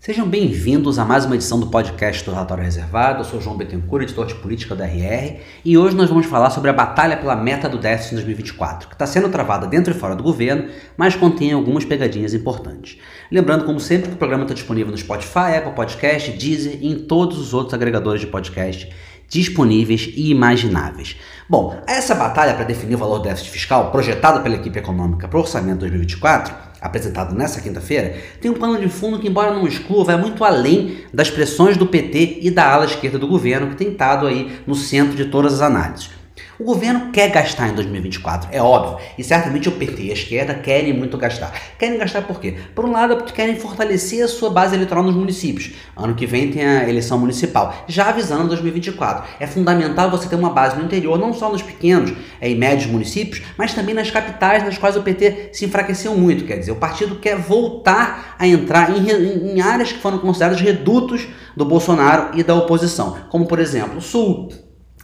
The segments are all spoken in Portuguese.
Sejam bem-vindos a mais uma edição do podcast do Relatório Reservado. Eu sou João Bettencourt, editor de política da RR, e hoje nós vamos falar sobre a batalha pela meta do déficit em 2024, que está sendo travada dentro e fora do governo, mas contém algumas pegadinhas importantes. Lembrando, como sempre, que o programa está disponível no Spotify, Apple Podcast, Deezer e em todos os outros agregadores de podcast disponíveis e imagináveis. Bom, essa batalha para definir o valor do déficit fiscal projetado pela equipe econômica para o orçamento 2024 apresentado nessa quinta-feira, tem um pano de fundo que, embora não exclua, vai muito além das pressões do PT e da ala esquerda do governo, que tem estado aí no centro de todas as análises. O governo quer gastar em 2024, é óbvio, e certamente o PT e a esquerda querem muito gastar. Querem gastar por quê? Por um lado, porque querem fortalecer a sua base eleitoral nos municípios. Ano que vem tem a eleição municipal, já avisando 2024. É fundamental você ter uma base no interior, não só nos pequenos é, e médios municípios, mas também nas capitais, nas quais o PT se enfraqueceu muito. Quer dizer, o partido quer voltar a entrar em, em áreas que foram consideradas redutos do Bolsonaro e da oposição, como por exemplo o Sul,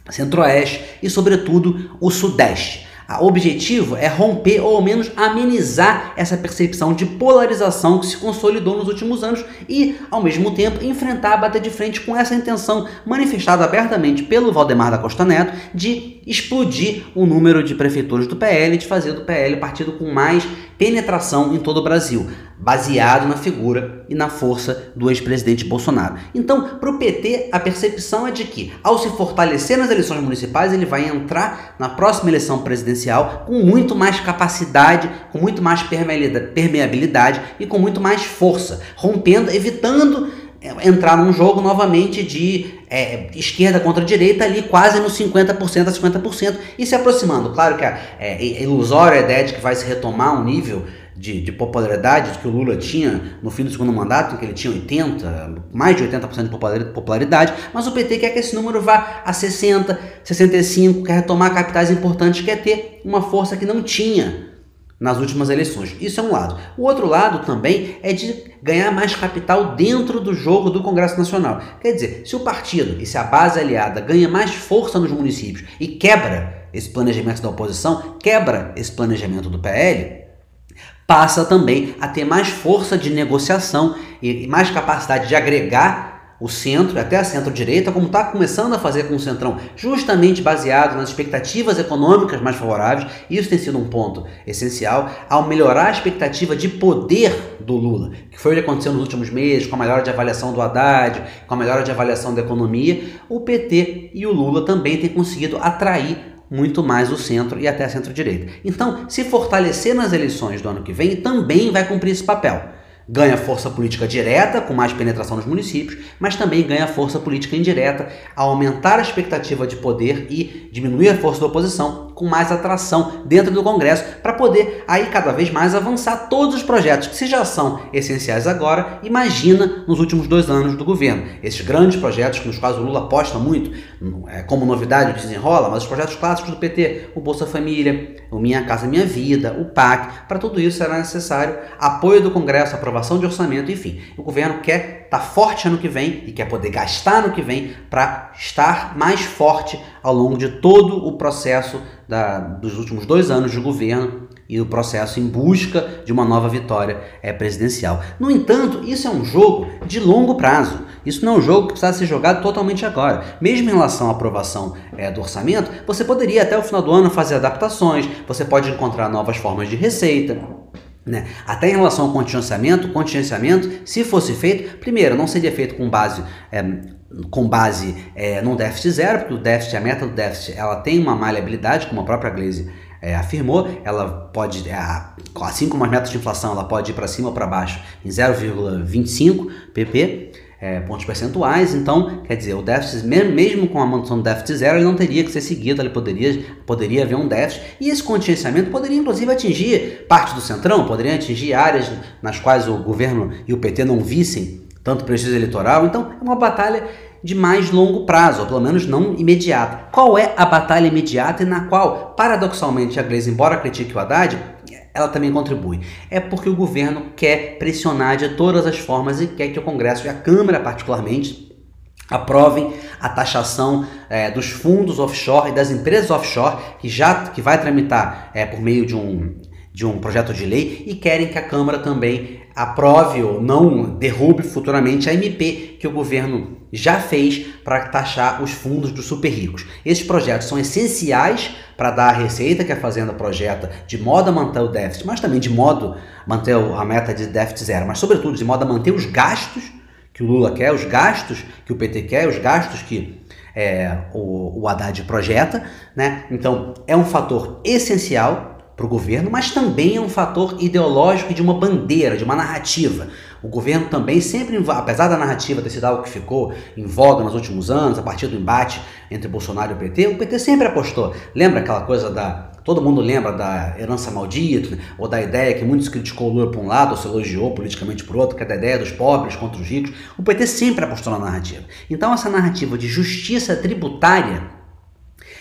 Centro-Oeste e, sobretudo, o Sudeste. O objetivo é romper ou ao menos amenizar essa percepção de polarização que se consolidou nos últimos anos e, ao mesmo tempo, enfrentar, bater de frente com essa intenção manifestada abertamente pelo Valdemar da Costa Neto de explodir o número de prefeituras do PL, de fazer do PL partido com mais penetração em todo o Brasil baseado na figura e na força do ex-presidente Bolsonaro. Então, para o PT, a percepção é de que, ao se fortalecer nas eleições municipais, ele vai entrar na próxima eleição presidencial com muito mais capacidade, com muito mais permeabilidade e com muito mais força, rompendo, evitando é, entrar num jogo novamente de é, esquerda contra direita ali quase no 50% a 50% e se aproximando. Claro que é, é ilusória a ideia de que vai se retomar um nível de, de, popularidade que o Lula tinha no fim do segundo mandato, que ele tinha 80, mais de 80% de popularidade, mas o PT quer que esse número vá a 60, 65, quer retomar capitais importantes, quer ter uma força que não tinha nas últimas eleições. Isso é um lado. O outro lado também é de ganhar mais capital dentro do jogo do Congresso Nacional. Quer dizer, se o partido e se a base aliada ganha mais força nos municípios e quebra esse planejamento da oposição, quebra esse planejamento do PL, passa também a ter mais força de negociação e mais capacidade de agregar o centro, até a centro-direita, como está começando a fazer com o Centrão, justamente baseado nas expectativas econômicas mais favoráveis. Isso tem sido um ponto essencial ao melhorar a expectativa de poder do Lula, que foi o que aconteceu nos últimos meses, com a melhora de avaliação do Haddad, com a melhora de avaliação da economia. O PT e o Lula também têm conseguido atrair muito mais o centro e até a centro-direita. Então, se fortalecer nas eleições do ano que vem, também vai cumprir esse papel ganha força política direta, com mais penetração nos municípios, mas também ganha força política indireta ao aumentar a expectativa de poder e diminuir a força da oposição, com mais atração dentro do Congresso, para poder aí cada vez mais avançar todos os projetos que, se já são essenciais agora, imagina nos últimos dois anos do governo. Esses grandes projetos nos quais o Lula aposta muito, é, como novidade desenrola, mas os projetos clássicos do PT, o Bolsa Família, o Minha Casa Minha Vida, o PAC, para tudo isso será necessário apoio do Congresso, aprovação aprovação de orçamento, enfim. O governo quer estar tá forte ano que vem e quer poder gastar ano que vem para estar mais forte ao longo de todo o processo da, dos últimos dois anos de governo e o processo em busca de uma nova vitória é, presidencial. No entanto, isso é um jogo de longo prazo. Isso não é um jogo que precisa ser jogado totalmente agora. Mesmo em relação à aprovação é, do orçamento, você poderia até o final do ano fazer adaptações, você pode encontrar novas formas de receita. Né? Até em relação ao contingenciamento, contingenciamento, se fosse feito, primeiro, não seria feito com base, é, com base é, num déficit zero, porque o déficit, a meta do déficit, ela tem uma maleabilidade, como a própria Glaze é, afirmou, ela pode, é, assim como as metas de inflação, ela pode ir para cima ou para baixo em 0,25 pp é, pontos percentuais, então, quer dizer, o déficit, mesmo com a manutenção do déficit zero, ele não teria que ser seguido, ele poderia, poderia haver um déficit, e esse contingenciamento poderia, inclusive, atingir parte do centrão, poderia atingir áreas nas quais o governo e o PT não vissem tanto prejuízo eleitoral, então é uma batalha de mais longo prazo, ou pelo menos não imediata. Qual é a batalha imediata e na qual, paradoxalmente, a Gleisi, embora critique o Haddad, ela também contribui. É porque o governo quer pressionar de todas as formas e quer que o Congresso e a Câmara, particularmente, aprovem a taxação é, dos fundos offshore e das empresas offshore que já que vai tramitar é, por meio de um, de um projeto de lei e querem que a Câmara também aprove ou não derrube futuramente a MP que o governo já fez para taxar os fundos dos super ricos. Esses projetos são essenciais para dar a receita que a Fazenda projeta, de modo a manter o déficit, mas também de modo a manter a meta de déficit zero, mas sobretudo de modo a manter os gastos que o Lula quer, os gastos que o PT quer, os gastos que é, o, o Haddad projeta. Né? Então, é um fator essencial para o governo, mas também é um fator ideológico de uma bandeira, de uma narrativa. O governo também sempre, apesar da narrativa ter sido algo que ficou em voga nos últimos anos, a partir do embate entre Bolsonaro e o PT, o PT sempre apostou. Lembra aquela coisa da. Todo mundo lembra da herança maldita, né? ou da ideia que muitos criticou o Lula por um lado, ou se elogiou politicamente por outro, que é da ideia dos pobres contra os ricos. O PT sempre apostou na narrativa. Então, essa narrativa de justiça tributária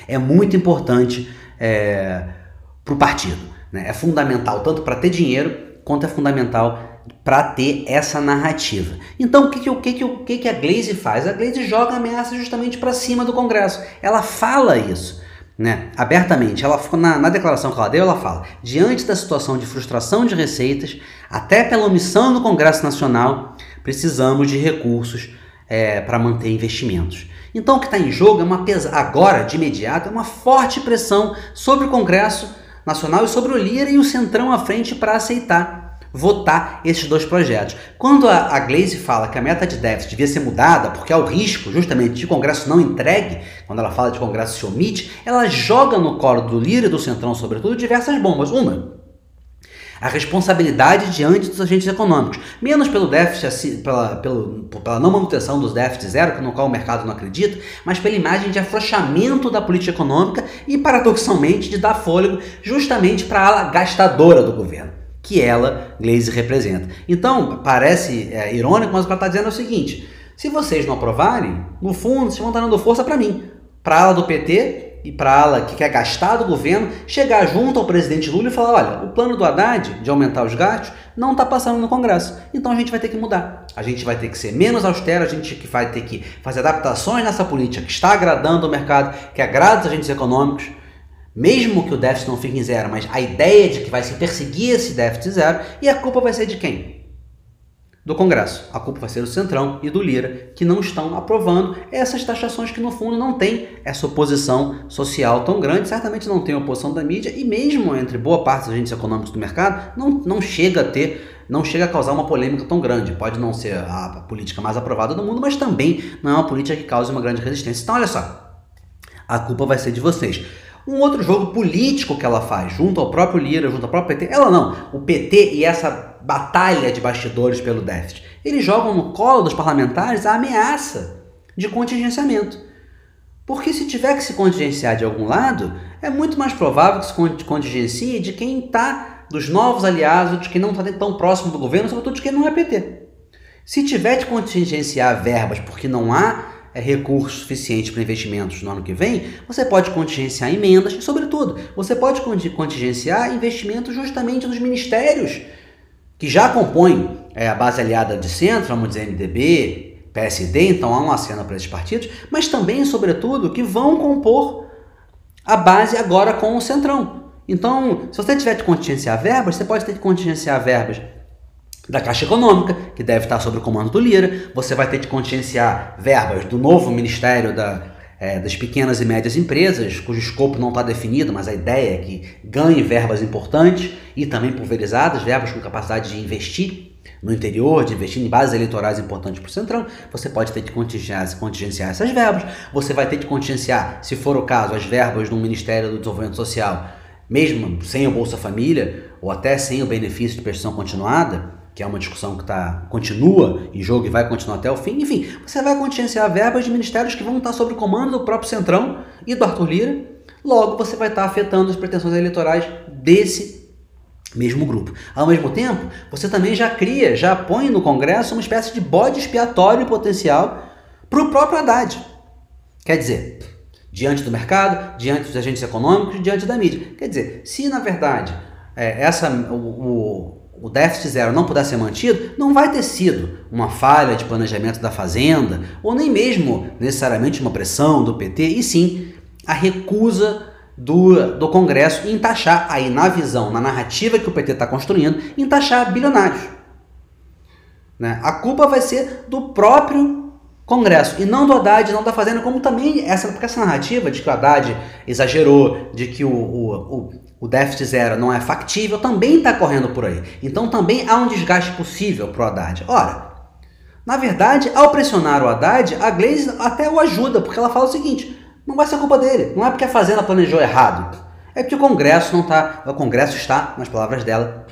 é muito importante. É para o partido. Né? É fundamental tanto para ter dinheiro quanto é fundamental para ter essa narrativa. Então, o que, que, o que, que, o que, que a Glaze faz? A Glaze joga ameaça justamente para cima do Congresso. Ela fala isso. Né, abertamente, ela na, na declaração que ela deu, ela fala: diante da situação de frustração de receitas, até pela omissão do Congresso Nacional, precisamos de recursos é, para manter investimentos. Então, o que está em jogo é uma agora, de imediato, é uma forte pressão sobre o Congresso Nacional e sobre o Lira e o Centrão à frente para aceitar votar esses dois projetos. Quando a, a Glaze fala que a meta de déficit devia ser mudada, porque há o risco justamente de Congresso não entregue, quando ela fala de Congresso se omite, ela joga no colo do Lira e do Centrão, sobretudo, diversas bombas. Uma, a responsabilidade diante dos agentes econômicos, menos pelo déficit, pela, pelo, pela não manutenção dos déficits zero, no qual o mercado não acredita, mas pela imagem de afrouxamento da política econômica e, paradoxalmente, de dar fôlego justamente para a ala gastadora do governo, que ela, Glaze, representa. Então, parece é, irônico, mas o que ela está dizendo é o seguinte: se vocês não aprovarem, no fundo, vocês vão estar dando força para mim, para a ala do PT e para a ala que quer gastar do governo chegar junto ao presidente Lula e falar: olha, o plano do Haddad de aumentar os gastos não está passando no Congresso. Então a gente vai ter que mudar. A gente vai ter que ser menos austero, a gente vai ter que fazer adaptações nessa política que está agradando o mercado, que agrada os agentes econômicos. Mesmo que o déficit não fique em zero, mas a ideia de que vai se perseguir esse déficit zero e a culpa vai ser de quem? Do Congresso. A culpa vai ser do Centrão e do Lira, que não estão aprovando essas taxações que, no fundo, não tem essa oposição social tão grande. Certamente não tem oposição da mídia e, mesmo entre boa parte dos agentes econômicos do mercado, não, não chega a ter. Não chega a causar uma polêmica tão grande. Pode não ser a política mais aprovada do mundo, mas também não é uma política que cause uma grande resistência. Então, olha só. A culpa vai ser de vocês. Um outro jogo político que ela faz, junto ao próprio Lira, junto ao próprio PT, ela não, o PT e essa batalha de bastidores pelo déficit, eles jogam no colo dos parlamentares a ameaça de contingenciamento. Porque se tiver que se contingenciar de algum lado, é muito mais provável que se contingencie de quem está, dos novos aliados, de quem não está tão próximo do governo, sobretudo de quem não é PT. Se tiver de contingenciar verbas porque não há é, recurso suficiente para investimentos no ano que vem, você pode contingenciar emendas e, sobretudo, você pode contingenciar investimentos justamente nos ministérios que já compõem é, a base aliada de centro, vamos dizer MDB, PSD, então há uma cena para esses partidos, mas também, sobretudo, que vão compor a base agora com o centrão. Então, se você tiver de contingenciar verbas, você pode ter de contingenciar verbas da Caixa Econômica, que deve estar sob o comando do Lira. Você vai ter de contingenciar verbas do novo Ministério da, é, das Pequenas e Médias Empresas, cujo escopo não está definido, mas a ideia é que ganhe verbas importantes e também pulverizadas, verbas com capacidade de investir no interior, de investir em bases eleitorais importantes para o Centrão, você pode ter de contingenciar, contingenciar essas verbas, você vai ter de contingenciar, se for o caso, as verbas do Ministério do Desenvolvimento Social, mesmo sem o Bolsa Família, ou até sem o benefício de prestação continuada, que é uma discussão que tá, continua em jogo e vai continuar até o fim. Enfim, você vai contingenciar verbas de ministérios que vão estar sob o comando do próprio Centrão e do Arthur Lira. Logo, você vai estar afetando as pretensões eleitorais desse mesmo grupo. Ao mesmo tempo, você também já cria, já põe no Congresso uma espécie de bode expiatório potencial para o próprio Haddad. Quer dizer, diante do mercado, diante dos agentes econômicos, diante da mídia. Quer dizer, se na verdade é, essa, o, o o déficit zero não puder ser mantido, não vai ter sido uma falha de planejamento da Fazenda, ou nem mesmo necessariamente uma pressão do PT, e sim a recusa do, do Congresso em taxar, aí na visão, na narrativa que o PT está construindo, em taxar bilionários. Né? A culpa vai ser do próprio Congresso e não do Haddad, não da Fazenda, como também essa, porque essa narrativa de que o Haddad exagerou, de que o, o, o, o déficit zero não é factível, também está correndo por aí. Então também há um desgaste possível para o Haddad. Ora, na verdade, ao pressionar o Haddad, a Glaze até o ajuda, porque ela fala o seguinte: não vai ser culpa dele, não é porque a Fazenda planejou errado, é porque o Congresso não está, o Congresso está, nas palavras dela,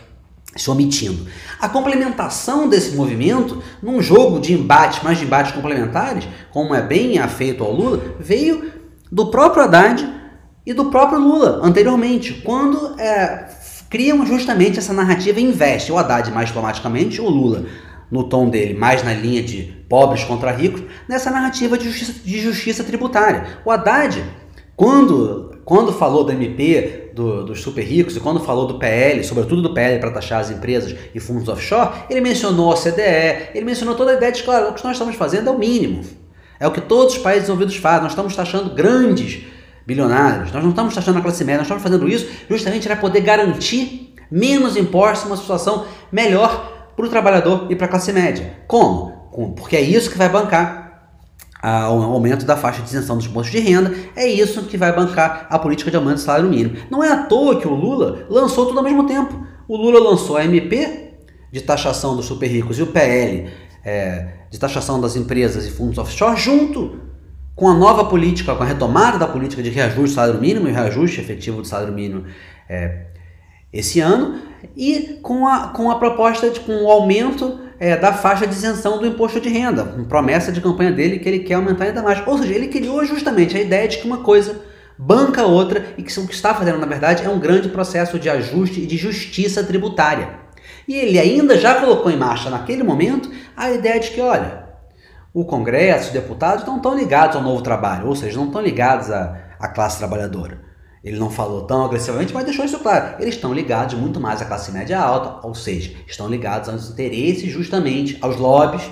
se omitindo. A complementação desse movimento, num jogo de embates, mais de embates complementares, como é bem afeito ao Lula, veio do próprio Haddad e do próprio Lula anteriormente, quando é, criam justamente essa narrativa investe o Haddad mais diplomaticamente, o Lula no tom dele, mais na linha de pobres contra ricos, nessa narrativa de justiça, de justiça tributária. O Haddad, quando quando falou do MP, do, dos super ricos, e quando falou do PL, sobretudo do PL para taxar as empresas e fundos offshore, ele mencionou a CDE, ele mencionou toda a ideia de que claro, o que nós estamos fazendo é o mínimo. É o que todos os países desenvolvidos fazem. Nós estamos taxando grandes bilionários, nós não estamos taxando a classe média, nós estamos fazendo isso justamente para poder garantir menos impostos, uma situação melhor para o trabalhador e para a classe média. Como? Porque é isso que vai bancar o aumento da faixa de isenção dos impostos de renda, é isso que vai bancar a política de aumento do salário mínimo. Não é à toa que o Lula lançou tudo ao mesmo tempo. O Lula lançou a MP de taxação dos super ricos e o PL é, de taxação das empresas e fundos offshore junto com a nova política, com a retomada da política de reajuste do salário mínimo e reajuste efetivo do salário mínimo é, esse ano e com a, com a proposta de com o aumento é, da faixa de isenção do imposto de renda, promessa de campanha dele que ele quer aumentar ainda mais. Ou seja, ele criou justamente a ideia de que uma coisa banca a outra e que o que está fazendo, na verdade, é um grande processo de ajuste e de justiça tributária. E ele ainda já colocou em marcha naquele momento a ideia de que, olha, o Congresso, os deputados não estão ligados ao novo trabalho, ou seja, não estão ligados à, à classe trabalhadora. Ele não falou tão agressivamente, mas deixou isso claro. Eles estão ligados muito mais à classe média alta, ou seja, estão ligados aos interesses justamente aos lobbies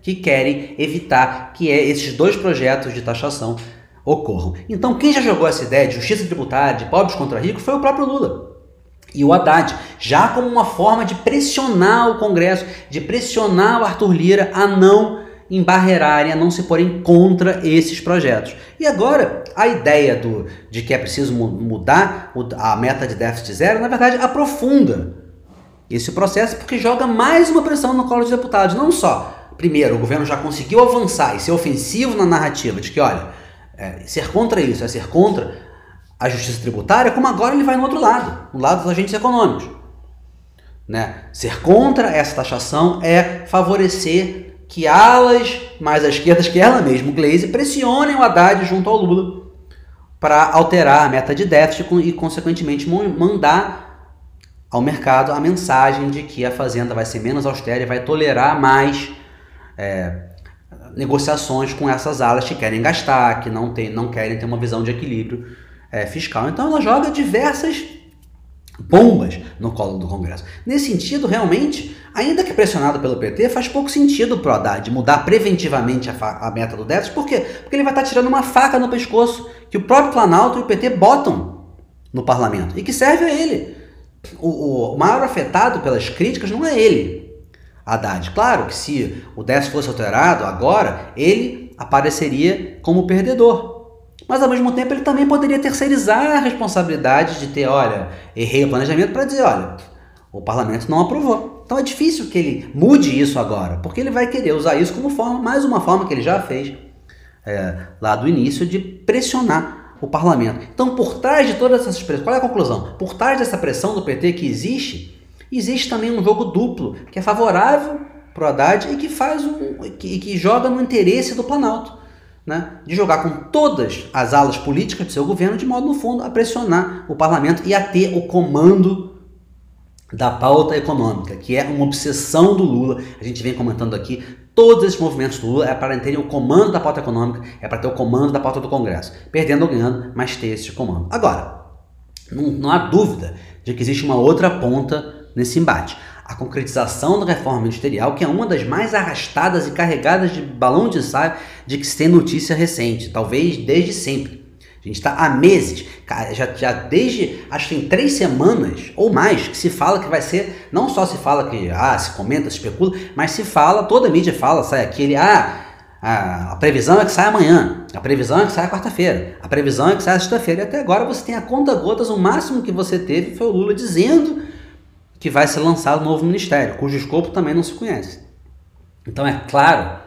que querem evitar que esses dois projetos de taxação ocorram. Então, quem já jogou essa ideia de justiça tributária, de pobres contra ricos, foi o próprio Lula. E o Haddad, já como uma forma de pressionar o Congresso, de pressionar o Arthur Lira a não embarrearem, a não se porem contra esses projetos. E agora, a ideia do, de que é preciso mudar a meta de déficit zero, na verdade, aprofunda esse processo porque joga mais uma pressão no colo dos deputados. Não só, primeiro, o governo já conseguiu avançar e ser ofensivo na narrativa de que, olha, é, ser contra isso é ser contra a justiça tributária, como agora ele vai no outro lado, no lado dos agentes econômicos. Né? Ser contra essa taxação é favorecer que alas mais à esquerda que ela mesma, Glaze, pressionem o Haddad junto ao Lula para alterar a meta de déficit e, consequentemente, mandar ao mercado a mensagem de que a Fazenda vai ser menos austera e vai tolerar mais é, negociações com essas alas que querem gastar, que não, tem, não querem ter uma visão de equilíbrio é, fiscal. Então ela joga diversas bombas no colo do Congresso. Nesse sentido, realmente, ainda que pressionado pelo PT, faz pouco sentido para o Haddad mudar preventivamente a, a, meta do déficit. Por quê? Porque ele vai estar tirando uma faca no pescoço que o próprio Planalto e o PT botam no parlamento e que serve a ele. O, o maior afetado pelas críticas não é ele, Haddad. Claro que se o déficit fosse alterado agora, ele apareceria como perdedor. Mas ao mesmo tempo ele também poderia terceirizar a responsabilidade de ter, olha, errei o planejamento para dizer, olha, o parlamento não aprovou. Então é difícil que ele mude isso agora, porque ele vai querer usar isso como forma, mais uma forma que ele já fez é, lá do início de pressionar o parlamento. Então, por trás de todas essas pressões, qual é a conclusão? Por trás dessa pressão do PT que existe, existe também um jogo duplo que é favorável para o Haddad e que faz um, que, que joga no interesse do Planalto né, de jogar com todas as alas políticas do seu governo, de modo, no fundo, a pressionar o parlamento e a ter o comando da pauta econômica, que é uma obsessão do Lula. A gente vem comentando aqui, todos esses movimentos do Lula é para terem o comando da pauta econômica, é para ter o comando da pauta do Congresso. Perdendo ou ganhando, mas ter esse comando. Agora, não, não há dúvida de que existe uma outra ponta nesse embate a concretização da reforma ministerial, que é uma das mais arrastadas e carregadas de balão de ensaio de que se tem notícia recente, talvez desde sempre, A gente está há meses, já, já desde acho que tem três semanas ou mais que se fala que vai ser, não só se fala que ah, se comenta, se especula, mas se fala, toda a mídia fala, sai aquele, ah, a previsão é que sai amanhã, a previsão é que sai quarta-feira, a previsão é que sai sexta-feira, e até agora você tem a conta gotas, o máximo que você teve foi o Lula dizendo que vai ser lançado um novo ministério, cujo escopo também não se conhece. Então é claro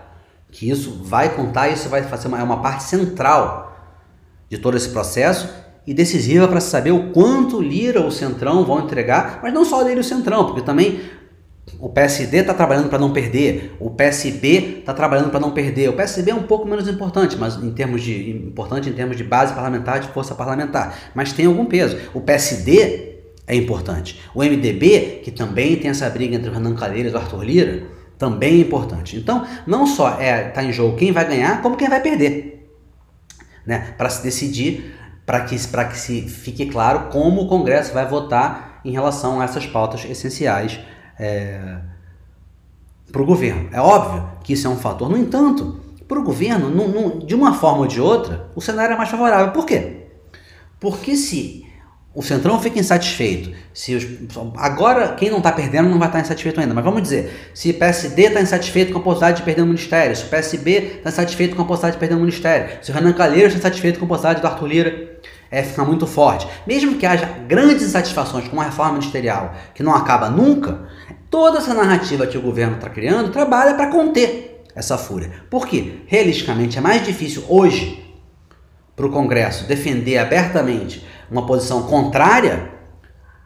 que isso vai contar, isso vai fazer uma, é uma parte central de todo esse processo e decisiva para saber o quanto Lira ou Centrão vão entregar, mas não só Lira o Centrão, porque também o PSD está trabalhando para não perder, o PSB está trabalhando para não perder. O PSB é um pouco menos importante, mas em termos de importante em termos de base parlamentar, de força parlamentar, mas tem algum peso. O PSD é importante. O MDB, que também tem essa briga entre o Renan Calheiros e o Arthur Lira, também é importante. Então, não só é tá em jogo quem vai ganhar, como quem vai perder né, para se decidir, para que, que se fique claro como o Congresso vai votar em relação a essas pautas essenciais é, para o governo. É óbvio que isso é um fator. No entanto, para o governo, num, num, de uma forma ou de outra, o cenário é mais favorável. Por quê? Porque se o Centrão fica insatisfeito. Se os, agora, quem não está perdendo não vai estar tá insatisfeito ainda. Mas vamos dizer, se PSD está insatisfeito com a possibilidade de perder o ministério, se o PSB está insatisfeito com a possibilidade de perder o ministério, se o Renan Calheiros está insatisfeito com a possibilidade do Arthur Lira é, ficar muito forte. Mesmo que haja grandes insatisfações com a reforma ministerial, que não acaba nunca, toda essa narrativa que o governo está criando trabalha para conter essa fúria. Por quê? Realisticamente, é mais difícil hoje para o Congresso defender abertamente uma posição contrária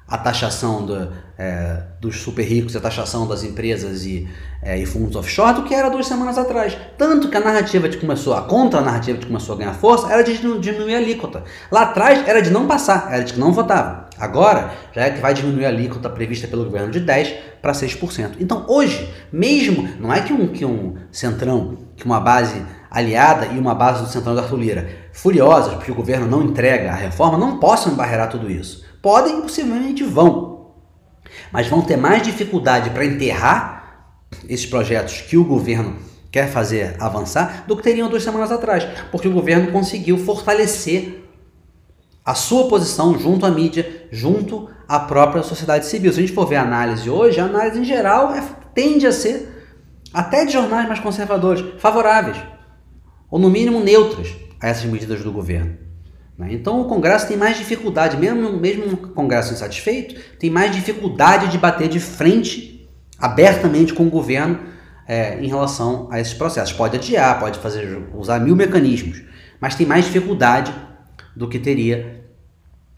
à taxação do, é, dos super ricos, à taxação das empresas e, é, e, fundos offshore do que era duas semanas atrás. Tanto que a narrativa que começou, a contra-narrativa que começou a ganhar força era de diminuir a alíquota. Lá atrás era de não passar, era de que não votava. Agora já é que vai diminuir a alíquota prevista pelo governo de 10% para 6%. Então hoje, mesmo, não é que um, que um centrão, que uma base aliada e uma base do centrão da Arthur Lira furiosas porque o governo não entrega a reforma, não possam embarrear tudo isso. Podem e possivelmente vão. Mas vão ter mais dificuldade para enterrar esses projetos que o governo quer fazer avançar do que teriam duas semanas atrás, porque o governo conseguiu fortalecer a sua posição junto à mídia, junto à própria sociedade civil. Se a gente for ver a análise hoje, a análise em geral é, tende a ser, até de jornais mais conservadores, favoráveis, ou no mínimo neutras a essas medidas do governo. Né? Então o Congresso tem mais dificuldade, mesmo, mesmo um Congresso insatisfeito, tem mais dificuldade de bater de frente abertamente com o governo é, em relação a esses processos. Pode adiar, pode fazer usar mil mecanismos, mas tem mais dificuldade do que teria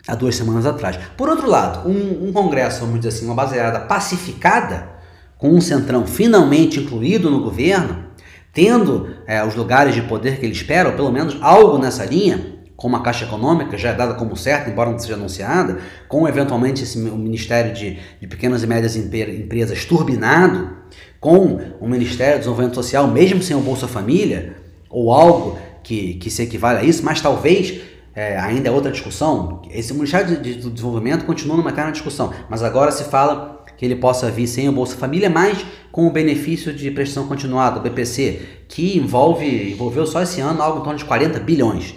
há duas semanas atrás. Por outro lado, um, um Congresso, vamos dizer assim, uma baseada pacificada, com um centrão finalmente incluído no governo, tendo é, os lugares de poder que ele espera, ou pelo menos algo nessa linha, como a Caixa Econômica, já é dada como certa, embora não seja anunciada, com eventualmente esse, o Ministério de, de Pequenas e Médias Empresas turbinado, com o Ministério do Desenvolvimento Social, mesmo sem o Bolsa Família, ou algo que, que se equivale a isso, mas talvez é, ainda é outra discussão. Esse Ministério de Desenvolvimento continua numa eterna discussão, mas agora se fala que ele possa vir sem o Bolsa Família, mas com o benefício de prestação continuada, o BPC, que envolve, envolveu só esse ano algo em torno de 40 bilhões.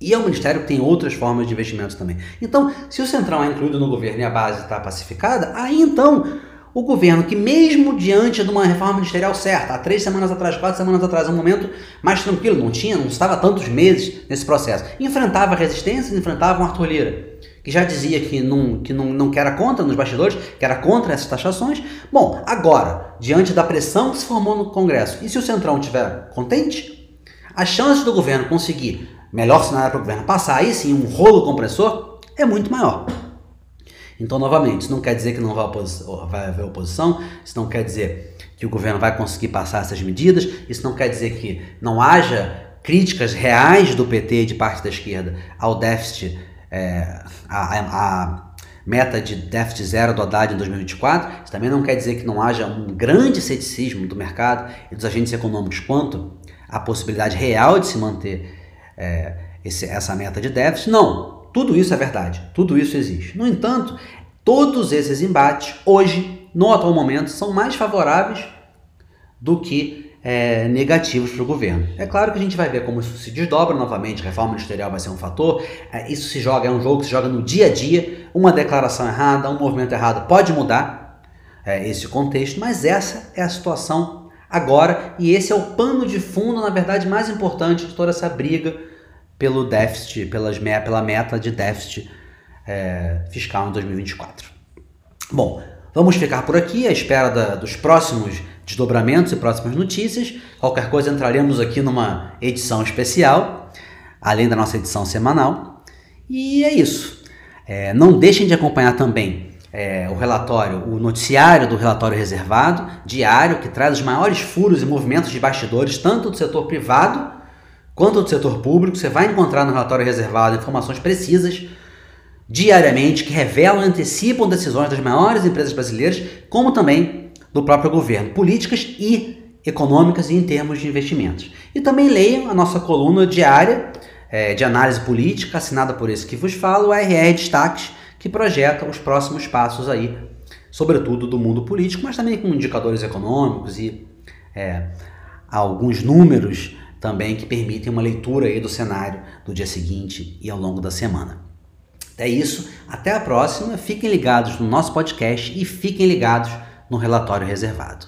E é um ministério que tem outras formas de investimentos também. Então, se o Centrão é incluído no governo e a base está pacificada, aí então o governo que mesmo diante de uma reforma ministerial certa, há três semanas atrás, quatro semanas atrás, um momento mais tranquilo, não tinha, não estava tantos meses nesse processo, enfrentava resistências, enfrentava um Arthur Lira que já dizia que não, que não, não que era contra nos bastidores, que era contra essas taxações. Bom, agora, diante da pressão que se formou no Congresso, e se o Centrão estiver contente, a chance do governo conseguir melhor cenário para o governo passar, aí sim, um rolo compressor, é muito maior. Então, novamente, isso não quer dizer que não vai, vai haver oposição, isso não quer dizer que o governo vai conseguir passar essas medidas, isso não quer dizer que não haja críticas reais do PT de parte da esquerda ao déficit é, a, a, meta de déficit zero do Haddad em 2024, isso também não quer dizer que não haja um grande ceticismo do mercado e dos agentes econômicos quanto à possibilidade real de se manter é, esse, essa meta de déficit. Não, tudo isso é verdade, tudo isso existe. No entanto, todos esses embates, hoje, no atual momento, são mais favoráveis do que é, negativos para o governo. É claro que a gente vai ver como isso se desdobra novamente, reforma ministerial vai ser um fator, é, isso se joga, é um jogo que se joga no dia a dia, uma declaração errada, um movimento errado pode mudar é, esse contexto, mas essa é a situação agora e esse é o pano de fundo, na verdade, mais importante de toda essa briga pelo déficit, pelas, pela meta de déficit é, fiscal em 2024. Bom, vamos ficar por aqui à espera da, dos próximos desdobramentos e próximas notícias. Qualquer coisa entraremos aqui numa edição especial, além da nossa edição semanal. E é isso. É, não deixem de acompanhar também é, o relatório, o noticiário do relatório reservado, diário, que traz os maiores furos e movimentos de bastidores, tanto do setor privado quanto do setor público. Você vai encontrar no relatório reservado informações precisas diariamente que revelam e antecipam decisões das maiores empresas brasileiras, como também do próprio governo, políticas e econômicas e em termos de investimentos. E também leiam a nossa coluna diária é, de análise política, assinada por esse que vos falo, o RR Destaques, que projeta os próximos passos aí, sobretudo do mundo político, mas também com indicadores econômicos e é, alguns números também que permitem uma leitura aí do cenário do dia seguinte e ao longo da semana. É isso, até a próxima. Fiquem ligados no nosso podcast e fiquem ligados no relatório reservado.